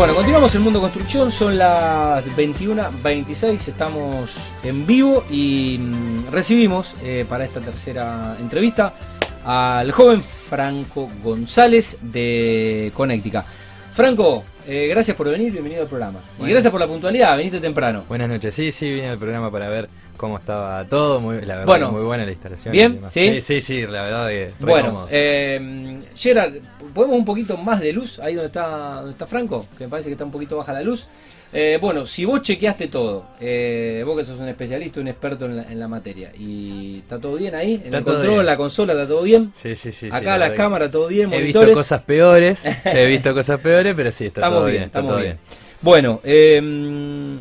Bueno, continuamos en Mundo Construcción, son las 21.26, estamos en vivo y mm, recibimos eh, para esta tercera entrevista al joven Franco González de Connectica. Franco, eh, gracias por venir, bienvenido al programa. Y gracias por la puntualidad, veniste temprano. Buenas noches, sí, sí, vine al programa para ver cómo estaba todo, muy, la verdad Bueno. muy buena la instalación. ¿Bien? ¿Sí? sí, sí, sí, la verdad que Bueno, eh, Gerard, ¿podemos un poquito más de luz ahí donde está, donde está Franco? Que me parece que está un poquito baja la luz. Eh, bueno, si vos chequeaste todo, eh, vos que sos un especialista, un experto en la, en la materia, y está todo bien ahí, en Está el control, bien. la consola, está todo bien. sí, sí, sí, sí, Acá la las verdad cámaras, todo bien, He monitores. visto cosas peores, he visto cosas peores, pero sí, está estamos todo bien, bien, está estamos todo bien. bien. Bueno, eh,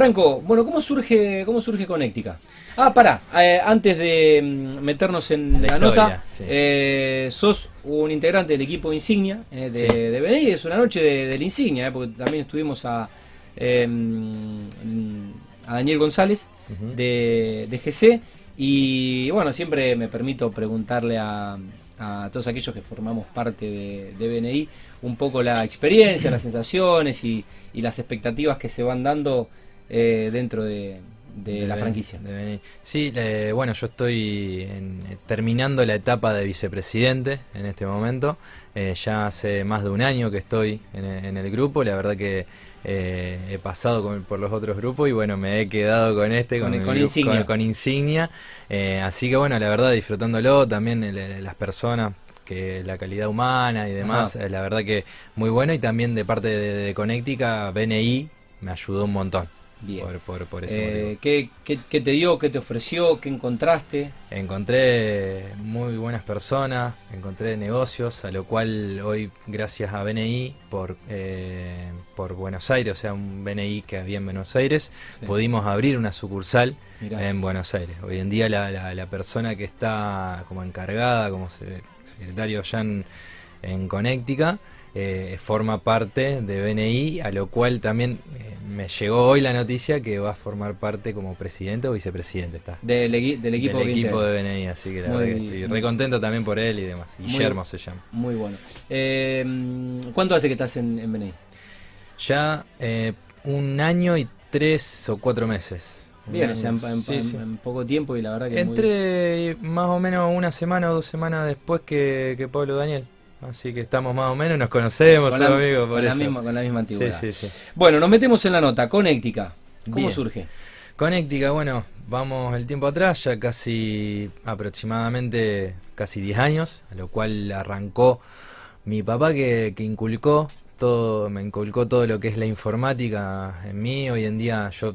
Franco, bueno, ¿cómo surge, cómo surge Connectica? Ah, pará, eh, antes de mm, meternos en la, La historia, nota, sí. eh, sos un integrante del equipo Insignia eh, de, Sí. de es una noche de, del Insignia, eh, porque también estuvimos a, a Daniel González de, de GC y bueno, siempre me permito preguntarle a, a todos aquellos que formamos parte de, de BNI un poco la experiencia, las sensaciones y, y las expectativas que se van dando eh, dentro de, de la Ben- franquicia. de. Sí, eh, bueno, yo estoy en- eh, terminando la etapa de vicepresidente en este momento. Eh, ya hace más de un año que estoy en, e- en el grupo. La verdad que eh, he pasado con- por los otros grupos y bueno, me he quedado con este, con, Con- el con Insignia. con- Insignia. Eh, así que bueno, la verdad disfrutándolo, también el- las personas que la calidad humana y demás, Ajá. eh, la verdad que muy bueno y también de parte de, de Connectica, BNI me ayudó un montón Bien. por, por, por ese motivo. Eh, ¿qué, qué, qué te dio? ¿Qué te ofreció? ¿Qué encontraste? Encontré muy buenas personas, encontré negocios, a lo cual hoy, gracias a BNI por, eh, por Buenos Aires, o sea, un BNI que había en Buenos Aires, Sí. pudimos abrir una sucursal Mirá. en Buenos Aires. Hoy en día la, la- la persona que está como encargada, como se- secretario allá en, en Connectica, eh, forma parte de BNI, a lo cual también eh, me llegó hoy la noticia que va a formar parte como presidente o vicepresidente. Está Del, egui- del equipo, del equipo de BNI, así que la Muy- verdad que estoy muy- re contento también por él y demás. Guillermo se llama. Muy bueno. Eh, ¿Cuánto hace que estás en, en BNI? Ya eh, un año y tres o cuatro meses. Bien, o sea, en, en- sí, en- sí. en poco tiempo y la verdad que muy- Entre más o menos una semana o dos semanas después que, que Pablo Daniel. Así que estamos más o menos, nos conocemos, con, la, amigos, por con la eso. misma, con la misma sí, antigüedad. sí, sí. Bueno, nos metemos en la nota. Connectica. ¿Cómo Bien. surge? Connectica, bueno, vamos el tiempo atrás, ya casi aproximadamente casi 10 años, a lo cual arrancó mi papá que, que inculcó todo, me inculcó todo lo que es la informática en mí. Hoy en día yo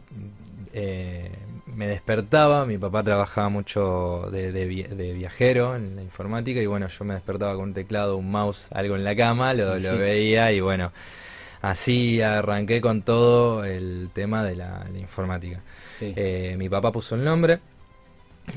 eh, me despertaba, mi papá trabajaba mucho de, de vi- de viajero en la informática y bueno, yo me despertaba con un teclado, un mouse, algo en la cama, lo, Sí. lo veía y bueno, así arranqué con todo el tema de la, la informática. Sí. Eh, mi papá puso el nombre,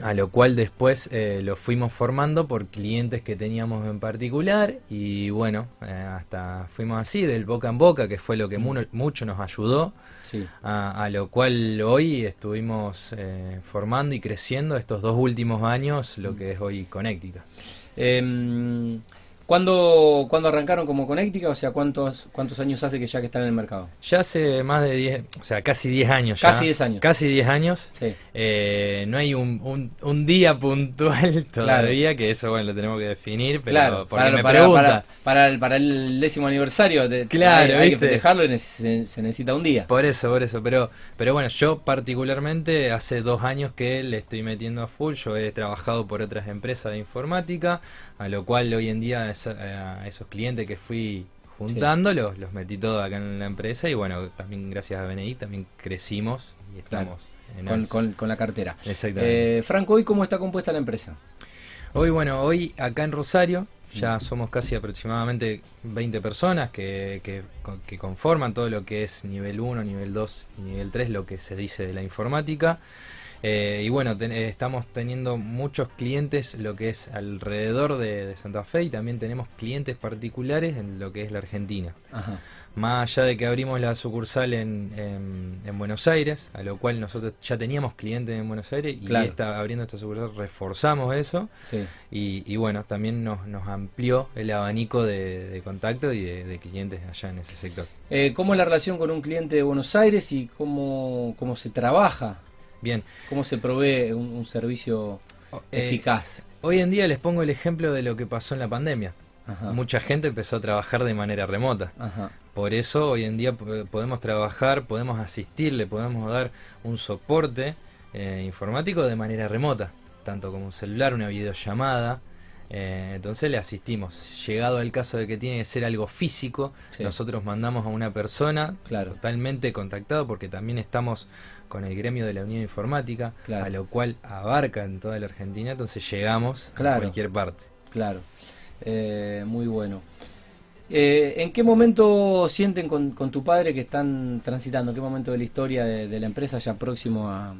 a lo cual después eh, lo fuimos formando por clientes que teníamos en particular y bueno, eh, hasta fuimos así, del boca en boca, que fue lo que mu- mucho nos ayudó, sí. a, a lo cual hoy estuvimos eh, formando y creciendo estos dos últimos años, lo que es hoy Connectica. ¿Cuándo, cuándo arrancaron como Connectica? O sea, ¿cuántos, ¿cuántos años hace que ya que están en el mercado? Ya hace más de 10, o sea, casi 10 años ya. Casi 10 años. Casi 10 años. Sí. Eh, no hay un, un, un día puntual todavía, que eso bueno lo tenemos que definir, pero claro, porque para, me para- pregunta. para- para el, para el décimo aniversario de, Claro, hay, hay que festejarlo y se, se necesita un día. Por eso, por eso, pero, pero bueno, yo particularmente hace dos años que le estoy metiendo a full, yo he trabajado por otras empresas de informática, a lo cual hoy en día esa- a esos clientes que fui juntando los, los metí todos acá en la empresa y bueno, también gracias a BNI también crecimos y estamos en con- con la cartera. Exactamente. Eh, Franco, ¿hoy cómo está compuesta la empresa? Hoy, bueno, hoy acá en Rosario ya somos casi aproximadamente 20 personas que, que, que conforman todo lo que es nivel 1, nivel 2 y nivel 3, lo que se dice de la informática. Eh, y bueno, estamos teniendo muchos clientes lo que es alrededor de, de, Santa Fe y también tenemos clientes particulares en lo que es la Argentina. Ajá. Más allá de que abrimos la sucursal en, en, Buenos Aires, a lo cual nosotros ya teníamos clientes en Buenos Aires y está abriendo esta sucursal reforzamos eso. Y, bueno, también nos, nos amplió el abanico de, contacto y de, clientes allá en ese sector. Eh, ¿Cómo es la relación con un cliente de Buenos Aires y cómo, cómo se trabaja? Bien. ¿Cómo se provee un, servicio eh, eficaz? Hoy en día les pongo el ejemplo de lo que pasó en la pandemia. Mucha gente empezó a trabajar de manera remota. Por eso hoy en día podemos trabajar, podemos asistirle, podemos dar un soporte eh, informático de manera remota, tanto como un celular, una videollamada. Eh, entonces le asistimos. Llegado al caso de que tiene que ser algo físico, nosotros mandamos a una persona totalmente contactado porque también estamos con el gremio de la Unión Informática, a lo cual abarca en toda la Argentina, entonces llegamos a cualquier parte. Claro. Eh, muy bueno. Eh, ¿En qué momento sienten con, tu padre que están transitando? ¿Qué momento de la historia de, la empresa ya próximo a,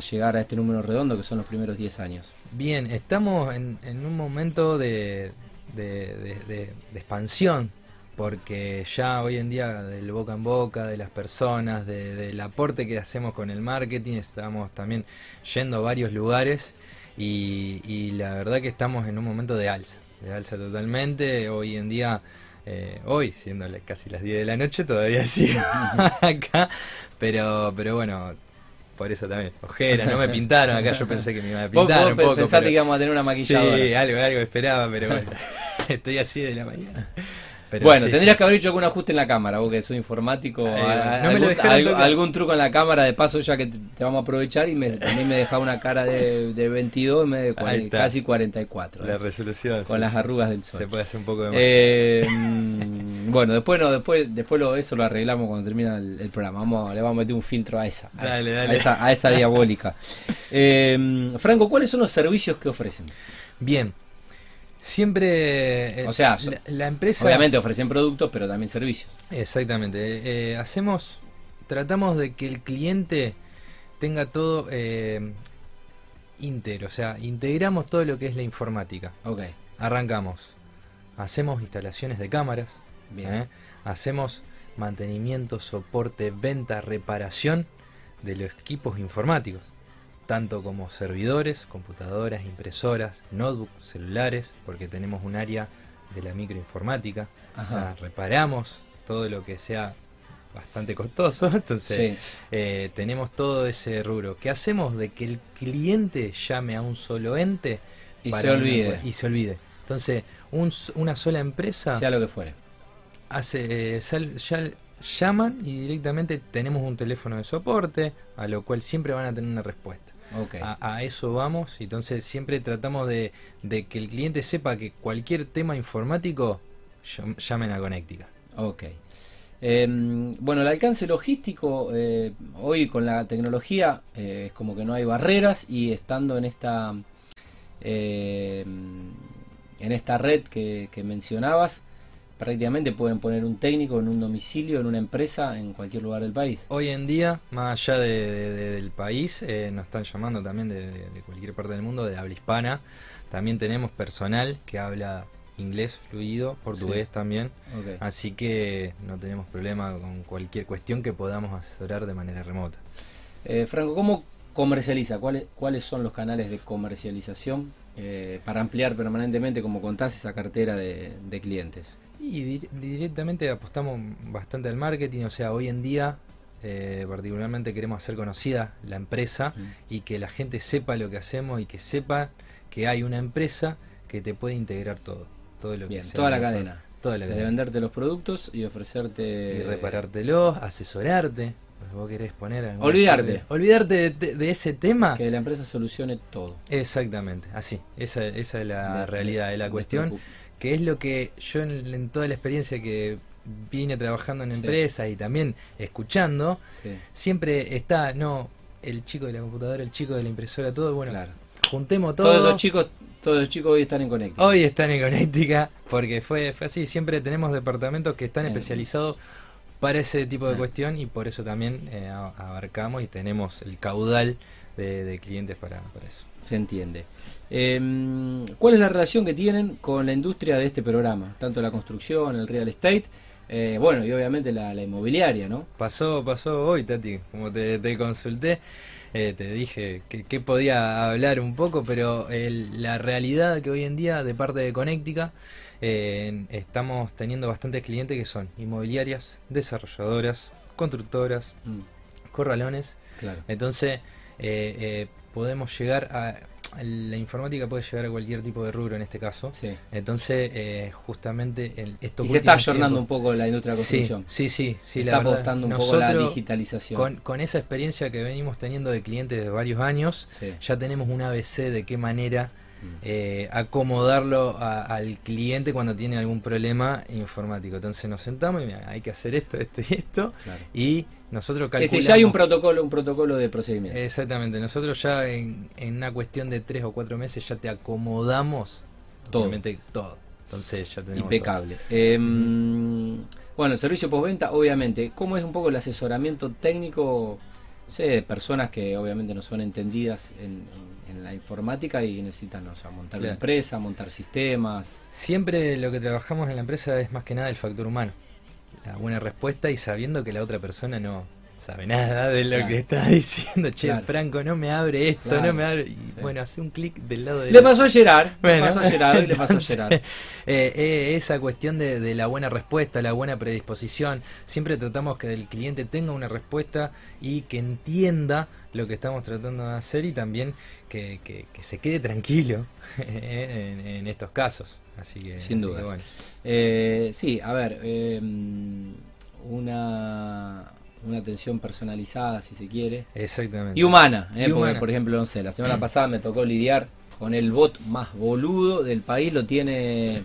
llegar a este número redondo que son los primeros 10 años? Bien, estamos en, un momento de, expansión porque ya hoy en día del boca en boca, de las personas, del aporte que hacemos con el marketing, estamos también yendo a varios lugares y la verdad que estamos en un momento de alza de alza totalmente. Hoy en día, eh, hoy, siendo casi las 10 de la noche, todavía sigo acá. Pero, pero bueno, por eso también. Ojera, no me pintaron acá, yo pensé que me iba a pintar un poco. Pensaste que íbamos a tener una maquilladora. Sí, algo, algo esperaba, pero bueno, estoy así de la mañana bueno, tendrías que haber hecho algún ajuste en la cámara, vos que sos informático. algún, truco en la cámara, de paso, ya que te, vamos a aprovechar. Y me, también me dejaba una cara de, de 22 me de casi 44. La resolución. Con las arrugas del sol. Se puede hacer un poco de más. Eh, mm, bueno, después no, después, después lo, eso lo arreglamos cuando termina el, programa. Vamos, le vamos a meter un filtro a esa. A, esa, a esa, diabólica. Eh, Franco, ¿cuáles son los servicios que ofrecen? Bien, Siempre. Eh, o sea, la, empresa. Obviamente ofrecen productos, pero también servicios. Exactamente. Eh, hacemos. Tratamos de que el cliente tenga todo eh, íntegro. O sea, integramos todo lo que es la informática. Ok. Arrancamos. Hacemos instalaciones de cámaras. Bien. ¿eh? Hacemos mantenimiento, soporte, venta, reparación de los equipos informáticos tanto como servidores, computadoras, impresoras, notebooks, celulares, porque tenemos un área de la microinformática. O sea, reparamos todo lo que sea bastante costoso, entonces eh, tenemos todo ese rubro. ¿Qué hacemos de que el cliente llame a un solo ente y se olvide? y se olvide. Entonces, una sola empresa, sea lo que fuere, hace, eh, ya llaman y directamente tenemos un teléfono de soporte, a lo cual siempre van a tener una respuesta. A, eso vamos. Entonces siempre tratamos de, que el cliente sepa que cualquier tema informático llamen a Connectica. Ok. Em, bueno, el alcance logístico eh, hoy con la tecnología eh, es como que no hay barreras y estando en esta em, en esta red que mencionabas prácticamente pueden poner un técnico en un domicilio, en una empresa, en cualquier lugar del país. Hoy en día, más allá del país, eh, nos están llamando también de, cualquier parte del mundo, de habla hispana. También tenemos personal que habla inglés fluido, portugués también. Así que no tenemos problema con cualquier cuestión que podamos asesorar de manera remota. Eh, Franco, ¿cómo comercializa? ¿Cuáles, ¿Cuáles son los canales de comercialización eh, para ampliar permanentemente, como contás, esa cartera de clientes? Y directamente apostamos bastante al marketing, o sea, hoy en día eh, particularmente queremos hacer conocida la empresa y que la gente sepa lo que hacemos y que sepa que hay una empresa que te puede integrar todo, todo lo Bien, toda la cadena. Toda la cadena. De venderte los productos y ofrecerte... Y reparártelos, asesorarte. Pues vos querés poner... Olvidarte. olvidarte de, ese tema. Que la empresa solucione todo. Exactamente, así. Esa, esa es la realidad de la cuestión que es lo que yo en, toda la experiencia que vine trabajando en empresas y también escuchando, siempre está, no, el chico de la computadora, el chico de la impresora, todo, bueno, juntemos todo. Todos esos chicos, todos los chicos hoy están en Connectica. Hoy están en Connectica, porque fue, fue así, siempre tenemos departamentos que están especializados para ese tipo de cuestión y por eso también eh, abarcamos y tenemos el caudal de, clientes para, para, eso. Se entiende. Em, ¿Cuál es la relación que tienen con la industria de este programa? Tanto la construcción, el real estate, eh, bueno, y obviamente la, inmobiliaria, ¿no? Pasó, pasó hoy, Tati, como te, consulté. Eh, te dije que, podía hablar un poco, pero la realidad que hoy en día de parte de Connectica eh, estamos teniendo bastantes clientes que son inmobiliarias, desarrolladoras, constructoras, mm. corralones. Claro. Entonces podemos llegar a la informática puede llegar a cualquier tipo de rubro en este caso. Entonces, eh, justamente el, esto... Y se está ayornando un poco la industria de la construcción. Sí, sí, sí. está apostando un poco la digitalización. Con, esa experiencia que venimos teniendo de clientes de varios años, ya tenemos un ABC de qué manera mm. eh, acomodarlo al cliente cuando tiene algún problema informático. Entonces nos sentamos y hay que hacer esto, esto y esto. Y nosotros calculamos... ya hay un protocolo, un protocolo de procedimiento. Exactamente, nosotros ya en, una cuestión de tres o cuatro meses ya te acomodamos todo. todo. Entonces ya tenemos Impecable. Em, bueno, el servicio postventa, obviamente, ¿cómo es un poco el asesoramiento técnico? Sé, de personas que obviamente no son entendidas en, la informática y necesitan o sea, montar la empresa, montar sistemas. Siempre lo que trabajamos en la empresa es más que nada el factor humano la buena respuesta y sabiendo que la otra persona no sabe nada de lo que está diciendo. Che, Franco, no me abre esto, no me abre. Y bueno, hace un clic del lado de. Le pasó a Gerard. le pasó a Gerard y le pasó a Gerard. Eh, eh, esa cuestión de, de, la buena respuesta, la buena predisposición. Siempre tratamos que el cliente tenga una respuesta y que entienda lo que estamos tratando de hacer y también que, que, se quede tranquilo en estos casos. Así que, Sin duda. Eh, sí, a ver, em, una, una atención personalizada, si se quiere. Exactamente. Y humana, ¿eh? porque, por ejemplo, no sé, la semana pasada me tocó lidiar con el bot más boludo del país, lo tiene...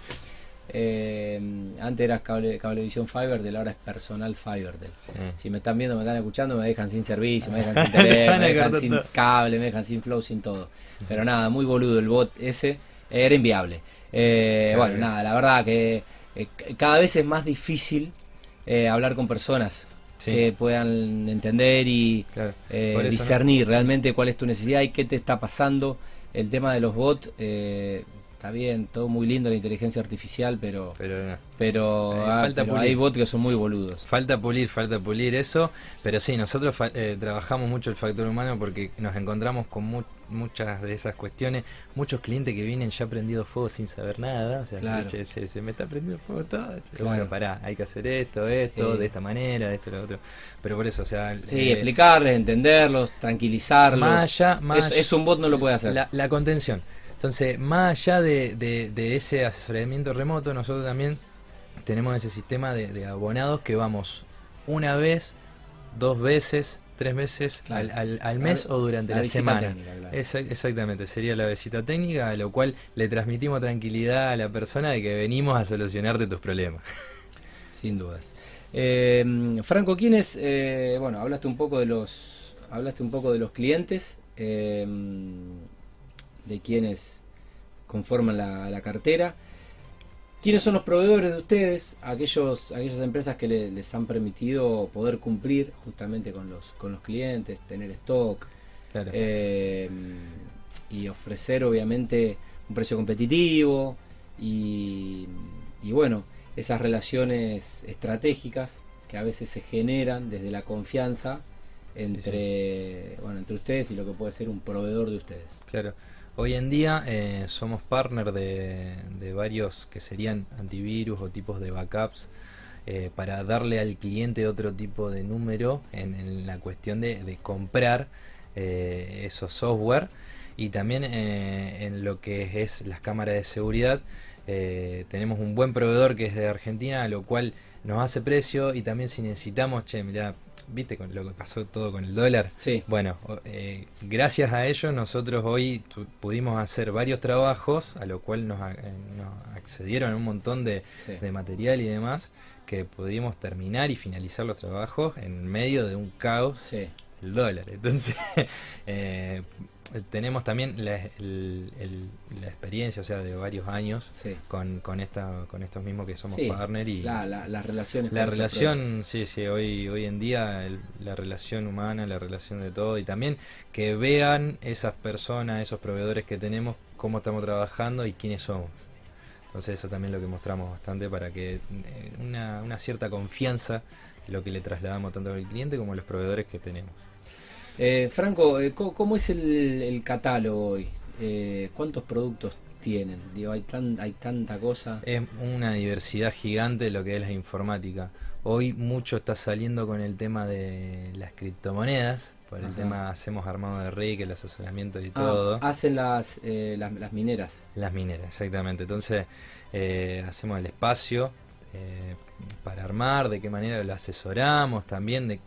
Eh, antes era cable, cablevisión Fiber, de ahora es personal Fiber. Mm. Si me están viendo, me están escuchando, me dejan sin servicio, me dejan sin teléfono, me dejan sin cable, me dejan sin flow, sin todo. Pero nada, muy boludo el bot ese, era inviable. Eh, bueno, nada, la verdad que eh, cada vez es más difícil hablar con personas que puedan entender y discernir realmente cuál es tu necesidad y qué te está pasando. El tema de los bots, está bien, todo muy lindo la inteligencia artificial, pero pero, ah, hay bots que son muy boludos. Falta pulir, falta pulir eso, pero sí, nosotros trabajamos mucho el factor humano porque nos encontramos con mucho muchas de esas cuestiones, muchos clientes que vienen ya prendido fuego sin saber nada, o sea, se, me está prendiendo fuego todo, bueno, pará, hay que hacer esto, esto, de esta manera, esto, lo otro, pero por eso, o sea... Sí, eh, explicarles, entenderlos, tranquilizarlos, más allá, más es, un bot no lo puede hacer. La, contención, entonces, más allá de, de, ese asesoramiento remoto, nosotros también tenemos ese sistema de, de abonados que vamos una vez, dos veces, tres veces al, al, mes o durante la, semana. exactamente, sería la visita técnica, a lo cual le transmitimos tranquilidad a la persona de que venimos a solucionarte tus problemas. Sin dudas. Eh, Franco, ¿quién es? Eh, bueno, hablaste un poco de los, hablaste un poco de los clientes, eh, de quienes conforman la, la cartera. ¿Quiénes son los proveedores de ustedes? Aquellos, aquellas empresas que les han permitido poder cumplir justamente con los, con los clientes, tener stock eh, y ofrecer obviamente un precio competitivo y, y bueno, esas relaciones estratégicas que a veces se generan desde la confianza entre, Bueno, entre ustedes y lo que puede ser un proveedor de ustedes. Claro. Hoy en día eh, somos partner de, varios que serían antivirus o tipos de backups eh, para darle al cliente otro tipo de número en, la cuestión de, comprar eh, esos software y también en lo que es las cámaras de seguridad. tenemos un buen proveedor que es de Argentina, lo cual nos hace precio y también si necesitamos, che, mira, viste con lo que pasó todo con el dólar. Sí. Bueno, eh, gracias a ello nosotros hoy pudimos hacer varios trabajos, a lo cual nos, eh, accedieron un montón de, material y demás, que pudimos terminar y finalizar los trabajos en medio de un caos el dólar. Entonces, eh, tenemos también la, la, experiencia, o sea, de varios años con, con, esta, con estos mismos que somos partner y la, las relaciones. La relación, sí, sí, hoy, hoy en día la relación humana, la relación de todo y también que vean esas personas, esos proveedores que tenemos, cómo estamos trabajando y quiénes somos. Entonces eso también lo que mostramos bastante para que eh, una, una cierta confianza lo que le trasladamos tanto al cliente como a los proveedores que tenemos. Eh, Franco, eh, ¿cómo, es el, catálogo hoy? Eh, ¿Cuántos productos tienen? Digo, hay, tan, hay tanta cosa. Es una diversidad gigante de lo que es la informática. Hoy mucho está saliendo con el tema de las criptomonedas, por el tema hacemos armado de RIC, el asesoramiento y ah, todo. Hacen las, las, las, mineras. Las mineras, exactamente. Entonces hacemos el espacio para armar, de qué manera lo asesoramos también, de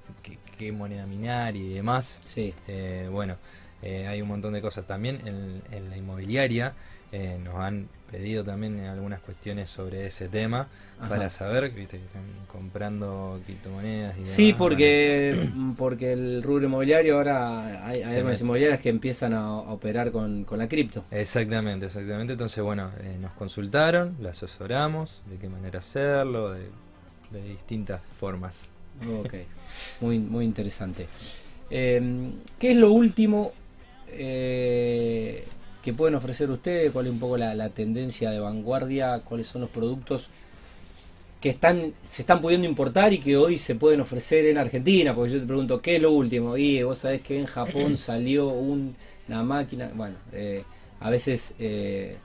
qué, moneda minar y demás. Sí. Eh, bueno, eh, hay un montón de cosas también en, la inmobiliaria. Eh, nos han pedido también algunas cuestiones sobre ese tema para saber que están comprando criptomonedas y Sí, porque porque el rubro inmobiliario ahora hay, algunas inmobiliarias que empiezan a, operar con, con, la cripto. Exactamente, exactamente. Entonces, bueno, nos consultaron, la asesoramos, de qué manera hacerlo, de de distintas formas. Ok, muy, muy interesante. Em, ¿Qué es lo último eh, que pueden ofrecer ustedes? ¿Cuál es un poco la, tendencia de vanguardia? ¿Cuáles son los productos que están se están pudiendo importar y que hoy se pueden ofrecer en Argentina? Porque yo te pregunto, ¿qué es lo último? Y vos sabés que en Japón salió una máquina, bueno, eh, a veces... Eh,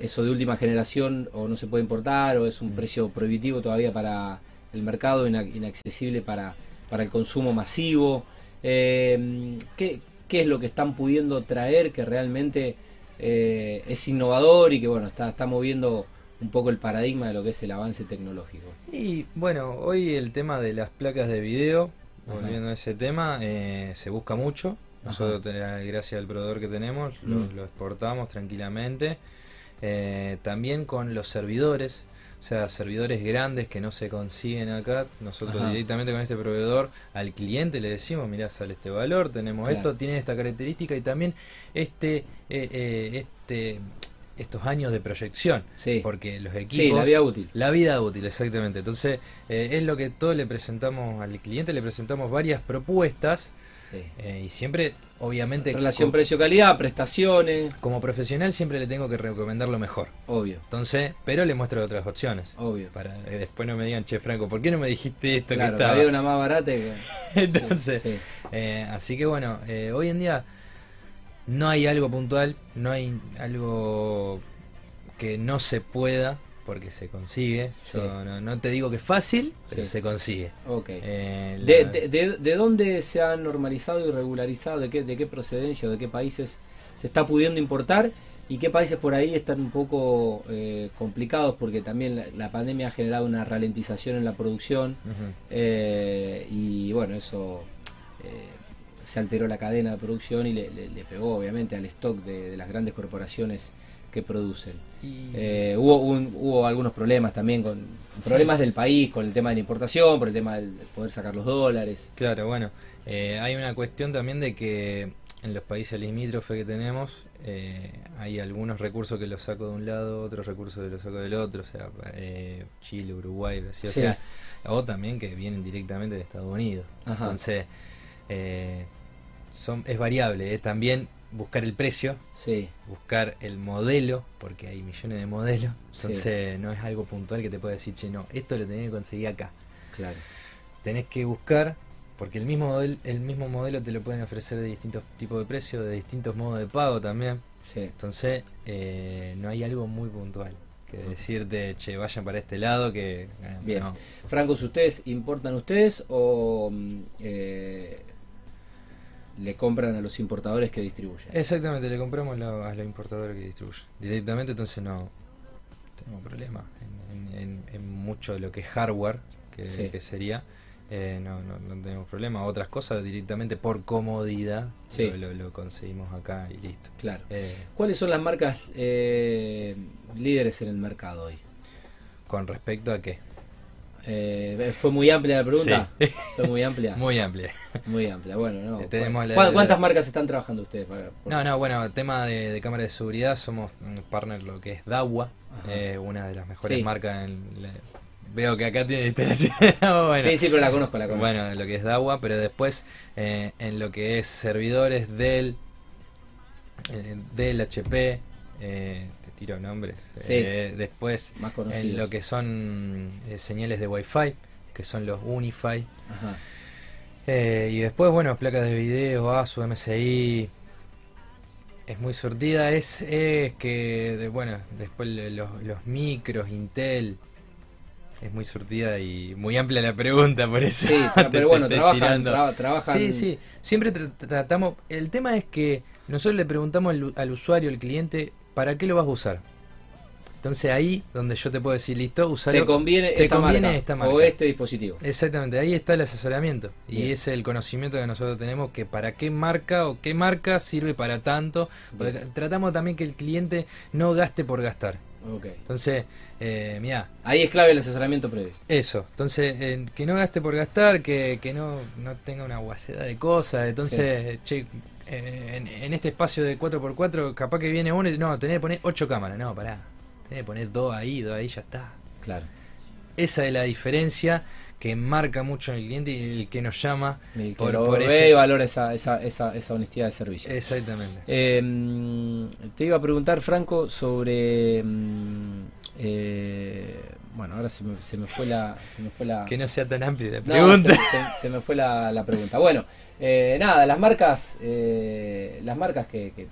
eso de última generación o no se puede importar o es un mm. precio prohibitivo todavía para el mercado, inaccesible para, para el consumo masivo. Eh, ¿qué, es lo que están pudiendo traer que realmente eh, es innovador y que bueno está, está moviendo un poco el paradigma de lo que es el avance tecnológico? Y bueno, hoy el tema de las placas de video, volviendo a ese tema, eh, se busca mucho. Nosotros, gracias al proveedor que tenemos, lo mm. exportamos tranquilamente. También con los servidores, o sea, servidores grandes que no se consiguen acá. Nosotros directamente con este proveedor al cliente le decimos, mira, sale este valor, tenemos esto, tiene esta característica y también este, eh, eh, este estos años de proyección. Porque los equipos... la vida útil. La vida útil, exactamente. Entonces, es lo que todo le presentamos al cliente, le presentamos varias propuestas y siempre obviamente relación precio-calidad, prestaciones. Como profesional siempre le tengo que recomendar lo mejor. Obvio. Entonces, pero le muestro otras opciones. Obvio. Para que después no me digan, che Franco, ¿por qué no me dijiste esto claro, que había una más barata que... Entonces, eh, así que bueno, eh, hoy en día no hay algo puntual, no hay algo que no se pueda porque se consigue. no, te digo que es fácil, pero se consigue. Okay. Eh, de, de, dónde se ha normalizado y regularizado? ¿De qué, ¿De qué procedencia? ¿De qué países se está pudiendo importar? ¿Y qué países por ahí están un poco eh, complicados? Porque también la, pandemia ha generado una ralentización en la producción. Eh, y bueno, eso se alteró la cadena de producción y le, pegó obviamente al stock de, de las grandes corporaciones que producen. Eh, hubo, hubo algunos problemas también con problemas del país, con el tema de la importación, por el tema del poder sacar los dólares. Claro, bueno, eh, hay una cuestión también de que en los países limítrofes que tenemos eh, hay algunos recursos que los saco de un lado, otros recursos que los saco del otro, o sea, Chile, Uruguay, o sea, o también que vienen directamente de Estados Unidos. Entonces, son, es variable, también buscar el precio, sí. buscar el modelo, porque hay millones de modelos, entonces no es algo puntual que te pueda decir, che, no, esto lo tenés que conseguir acá. Claro. Tenés que buscar, porque el mismo, el mismo modelo te lo pueden ofrecer de distintos tipos de precios, de distintos modos de pago también. Sí. Entonces, eh, no hay algo muy puntual que decirte, che, vayan para este lado que... Eh, Bien. Francos, ¿ustedes importan ustedes o... Mm, eh, le compran a los importadores que distribuyen. Exactamente, le compramos a los importadores que distribuyen. Directamente, entonces no tenemos problema en, mucho de lo que es hardware, que, sería. Eh, no, no, tenemos problema. Otras cosas directamente por comodidad lo, conseguimos acá y listo. Claro. Eh, ¿Cuáles son las marcas eh, líderes en el mercado hoy? ¿Con respecto a qué? Eh, ¿Fue muy amplia la pregunta? Sí. Fue muy amplia. Muy amplia. Muy amplia, bueno, no. Eh, tenemos la- ¿Cuán- ¿Cuántas la- marcas están trabajando ustedes? para- por- No, no, bueno, tema de, de cámara de seguridad, somos un partner lo que es Dawa, eh, una de las mejores Sí. marcas en... la- veo que acá tiene bueno, Sí, sí, pero la conozco, la conozco. Bueno, lo que es Dawa, pero después eh, en lo que es servidores Dell, eh, Dell HP, eh, te tiro nombres. Sí. Eh, después Más en lo que son eh, señales de Wi-Fi, que son los Unify. Ajá. Eh, y después, bueno, placas de video, ASUS, MSI. Es muy surtida. Es, es que, de- bueno, después los, los micros, Intel. Es muy surtida y muy amplia la pregunta, por eso. Sí, pero te bueno, trabajan, tra- trabajan. Sí, sí. Siempre tra- tratamos. El tema es que nosotros le preguntamos al, al usuario, al cliente, ¿para qué lo vas a usar? Entonces ahí donde yo te puedo decir, listo, usarlo. ¿Te conviene, te esta, conviene marca, esta marca. o este dispositivo? Exactamente, ahí está el asesoramiento. Y es el conocimiento que nosotros tenemos que para qué marca o qué marca sirve para tanto. Tratamos también que el cliente no gaste por gastar. Ok. Entonces, eh, mira, Ahí es clave el asesoramiento previo. eso. Entonces, eh, que no gaste por gastar, que, que no, no tenga una guaceda de cosas. Entonces, che, eh, en, en este espacio de 4x4, capaz que viene uno y no, tenés que poner 8 cámaras. No, pará. Tenés que poner 2 ahí, 2 ahí, ya está. Claro. Esa es la diferencia que marca mucho en el cliente y el que nos llama El que por, por ese- y valora esa, esa, esa, esa honestidad de servicio. Exactamente. Eh, mm, te iba a preguntar, Franco, sobre. mm, eh, bueno, ahora se me, se me fue la. Se me fue la Que no sea tan amplia la No, pregunta. se, se- se me fue la, la pregunta. Bueno, eh, nada, las marcas, eh, las marcas que, que,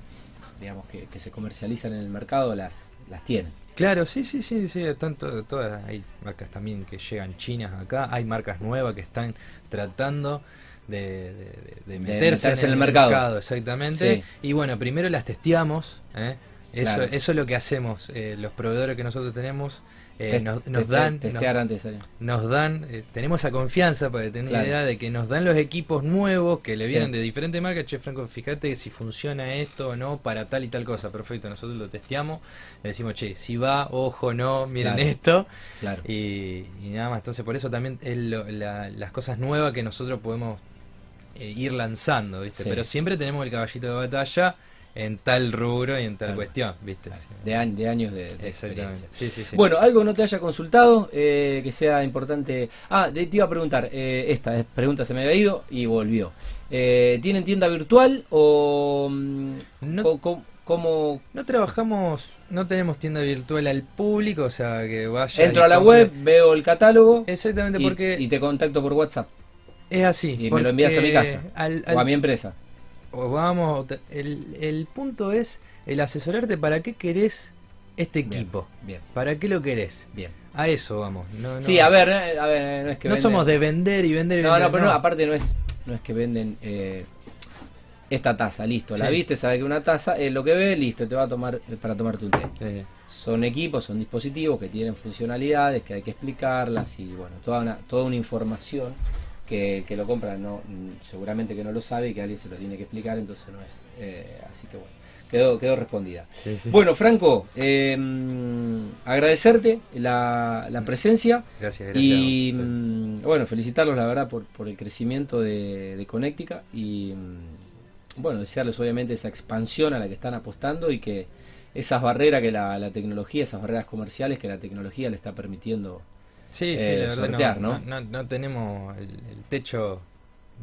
digamos que, que se comercializan en el mercado las, las tienen. Claro, sí, sí, sí, sí, están to- todas, hay marcas también que llegan chinas acá, hay marcas nuevas que están tratando de, de- de- de meterse, en el mercado. exactamente. Sí. Y bueno, primero las testeamos, ¿eh? eso, Claro. eso es lo que hacemos, eh, los proveedores que nosotros tenemos eh, nos, dan, nos- Testear antes de salir. nos dan, eh, tenemos esa confianza para tener Claro. una idea de que nos dan los equipos nuevos que le Sí. vienen de diferentes marcas. Che, Franco, fíjate si funciona esto o no para tal y tal cosa. Perfecto, nosotros lo testeamos, le decimos, che, si va, ojo, no, miren Claro. esto. Claro. Y, y nada más. Entonces, por eso también es lo- la- las cosas nuevas que nosotros podemos eh, ir lanzando, ¿viste? Sí. Pero siempre tenemos el caballito de batalla en tal rubro y en tal Claro. cuestión, ¿viste? De, año- de años de, experiencia. Sí, sí, sí. Bueno, algo no te haya consultado, eh, que sea importante. Ah, te iba a preguntar, eh, esta pregunta se me había ido y volvió. Eh, ¿Tienen tienda virtual o mm, No- co- co- cómo No trabajamos, no tenemos tienda virtual al público, o sea, que vaya. entro a la compre. web, veo el catálogo Exactamente, y, porque y te contacto por WhatsApp es así. y me lo envías a mi casa al- o a mi empresa? O vamos, el, el punto es el asesorarte para qué querés este equipo. Bien, ¿Para qué lo querés? bien. A eso vamos. No, no- Sí, a ver, a ver, no es que no venden- somos de vender y vender y No, vender. no, pero no, aparte no es, no es que venden eh, esta taza, listo, la viste, sabe que una taza es lo que ve, listo, te va a tomar para tomarte un té. Son equipos, son dispositivos que tienen funcionalidades, que hay que explicarlas y bueno, toda una, toda una información que el que lo compra no, seguramente que no lo sabe y que alguien se lo tiene que explicar, entonces no es eh, así que bueno, quedó, quedó respondida. sí, sí. Bueno, Franco, eh, agradecerte la, la presencia gracias, gracias. y mm, bueno, felicitarlos la verdad por, por el crecimiento de, de Connectica y mm, bueno, desearles obviamente esa expansión a la que están apostando y que esas barreras que la, la tecnología, esas barreras comerciales que la tecnología le está permitiendo. Sí, sí, eh, la verdad sortear, no, ¿no? no, tenemos el, el techo,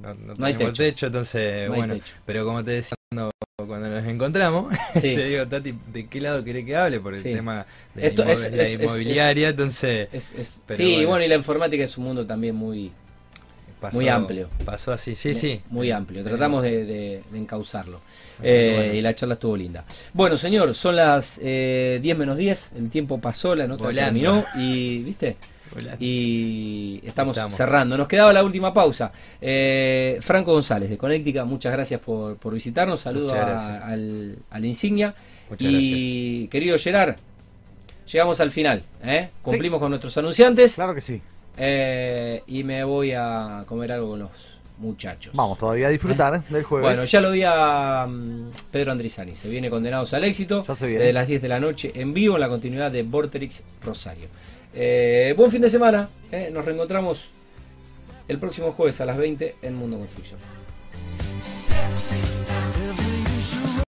no, No hay tenemos techo. techo, entonces, bueno, techo. pero como te decía cuando, cuando nos encontramos, Sí. te digo, Tati, ¿de qué lado querés que hable? Por el Sí. tema de Esto la, es- inmo- la es- es- inmobiliaria, entonces Es, sí, bueno. bueno. y la informática es un mundo también muy, pasó, muy amplio. Pasó así, sí, sí. muy amplio. eh, Tratamos de, de- de encauzarlo. Eh, bueno. Y la charla estuvo linda. Bueno, señor, son las eh, 10 menos 10. El tiempo pasó, la nota Volando. terminó. Y, ¿viste? Y estamos, cerrando. Nos quedaba la última pausa. Eh, Franco González de Conéctica, muchas gracias por, por visitarnos. Saludos al, al, Insignia. Y querido Gerard, llegamos al final. ¿eh? Cumplimos con nuestros anunciantes. Claro que sí. Eh, y me voy a comer algo con los muchachos. Vamos todavía a disfrutar del jueves. Bueno, ya lo vi a mm, Pedro Andrizani. Se viene condenados al éxito. Ya. Desde las 10 de la noche en vivo en la continuidad de Vorterix Rosario. Eh, buen fin de semana. Eh. Nos reencontramos el próximo jueves a las 20 en Mundo Construcción.